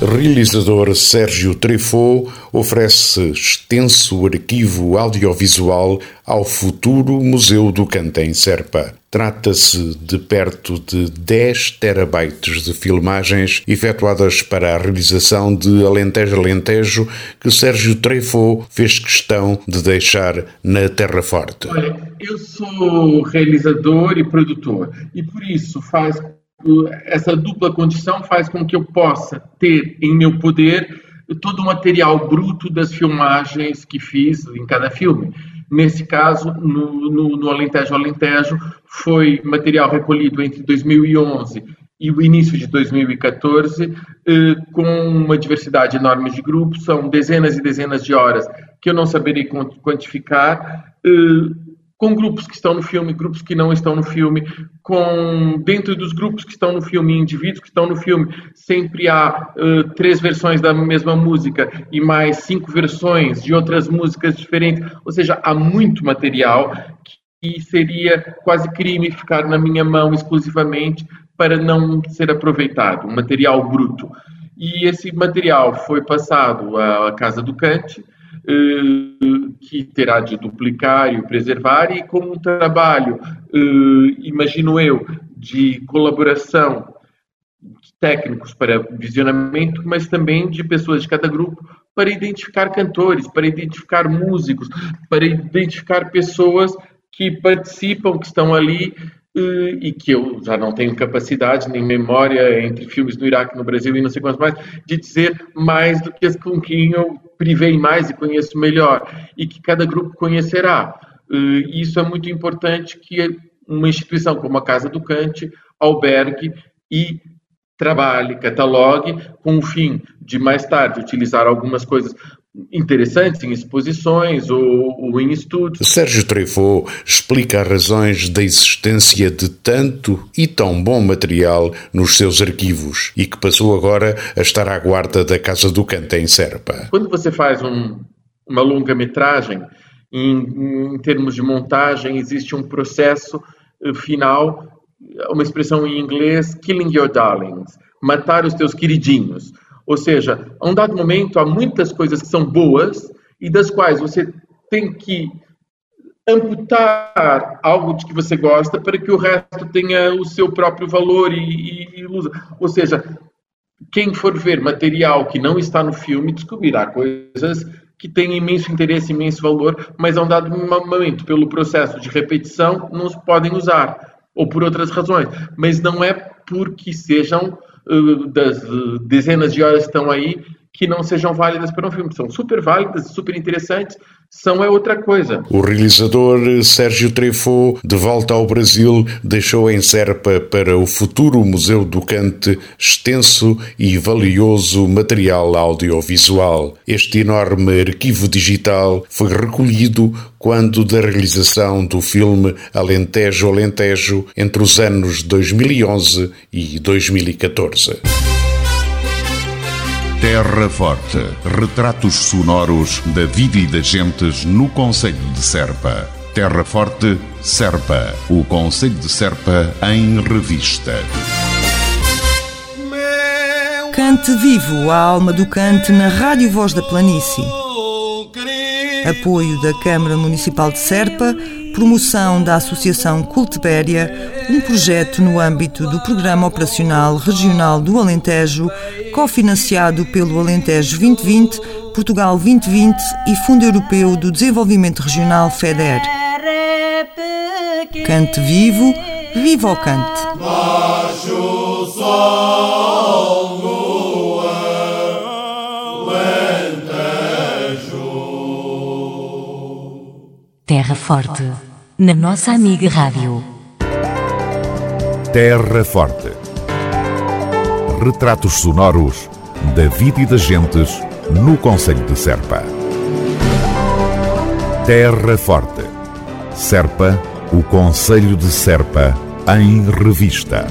Realizador Sérgio Trefo oferece extenso arquivo audiovisual ao futuro Museu do Canto em Serpa. Trata-se de perto de 10 terabytes de filmagens efetuadas para a realização de Alentejo Alentejo que Sérgio Trefo fez questão de deixar na Terra Forte. Olha, eu sou realizador e produtor e por isso faz essa dupla condição faz com que eu possa ter em meu poder todo o material bruto das filmagens que fiz em cada filme. Nesse caso, no, no, no Alentejo Alentejo, foi material recolhido entre 2011 e o início de 2014, eh, com uma diversidade enorme de grupos, são dezenas e dezenas de horas que eu não saberia quantificar, eh, com grupos que estão no filme, grupos que não estão no filme, com dentro dos grupos que estão no filme, indivíduos que estão no filme, sempre há uh, três versões da mesma música e mais cinco versões de outras músicas diferentes, ou seja, há muito material que seria quase crime ficar na minha mão exclusivamente para não ser aproveitado, um material bruto. E esse material foi passado à Casa do Cante, que terá de duplicar e preservar, e com um trabalho, eh, imagino eu, de colaboração de técnicos para visionamento, mas também de pessoas de cada grupo para identificar cantores, para identificar músicos, para identificar pessoas que participam, que estão ali eh, e que eu já não tenho capacidade nem memória entre filmes no Iraque, no Brasil e não sei quantos mais, de dizer mais do que com quem eu privei mais e conheço melhor, e que cada grupo conhecerá. E isso é muito importante que uma instituição como a Casa do Cante albergue e trabalhe, catalogue, com o fim de mais tarde utilizar algumas coisas interessantes em exposições ou, ou em estudos. Sérgio Trefo explica as razões da existência de tanto e tão bom material nos seus arquivos e que passou agora a estar à guarda da Casa do Canto em Serpa. Quando você faz um, uma longa-metragem, em, em termos de montagem, existe um processo eh, final, uma expressão em inglês, killing your darlings, matar os teus queridinhos ou seja, a um dado momento há muitas coisas que são boas e das quais você tem que amputar algo de que você gosta para que o resto tenha o seu próprio valor e, e, e. Ou seja, quem for ver material que não está no filme descobrirá coisas que têm imenso interesse, imenso valor, mas a um dado momento, pelo processo de repetição, não se podem usar, ou por outras razões. Mas não é porque sejam das eh, dezenas de horas estão aí que não sejam válidas para um filme. São super válidas, super interessantes, são é outra coisa. O realizador Sérgio Trefo, de volta ao Brasil, deixou em Serpa para o futuro Museu do Cante extenso e valioso material audiovisual. Este enorme arquivo digital foi recolhido quando da realização do filme Alentejo Alentejo entre os anos 2011 e 2014. Terra Forte. Retratos sonoros da vida e das gentes no Conselho de Serpa. Terra Forte, Serpa. O Conselho de Serpa em revista. Cante vivo a alma do cante na Rádio Voz da Planície. Apoio da Câmara Municipal de Serpa promoção da Associação Cultibéria, um projeto no âmbito do Programa Operacional Regional do Alentejo, cofinanciado pelo Alentejo 2020, Portugal 2020 e Fundo Europeu do Desenvolvimento Regional FEDER. Cante vivo, viva o cante! Baixo sol, Terra Forte na nossa amiga Rádio. Terra Forte. Retratos sonoros da vida e das gentes no Conselho de Serpa. Terra Forte. Serpa, o Conselho de Serpa, em revista.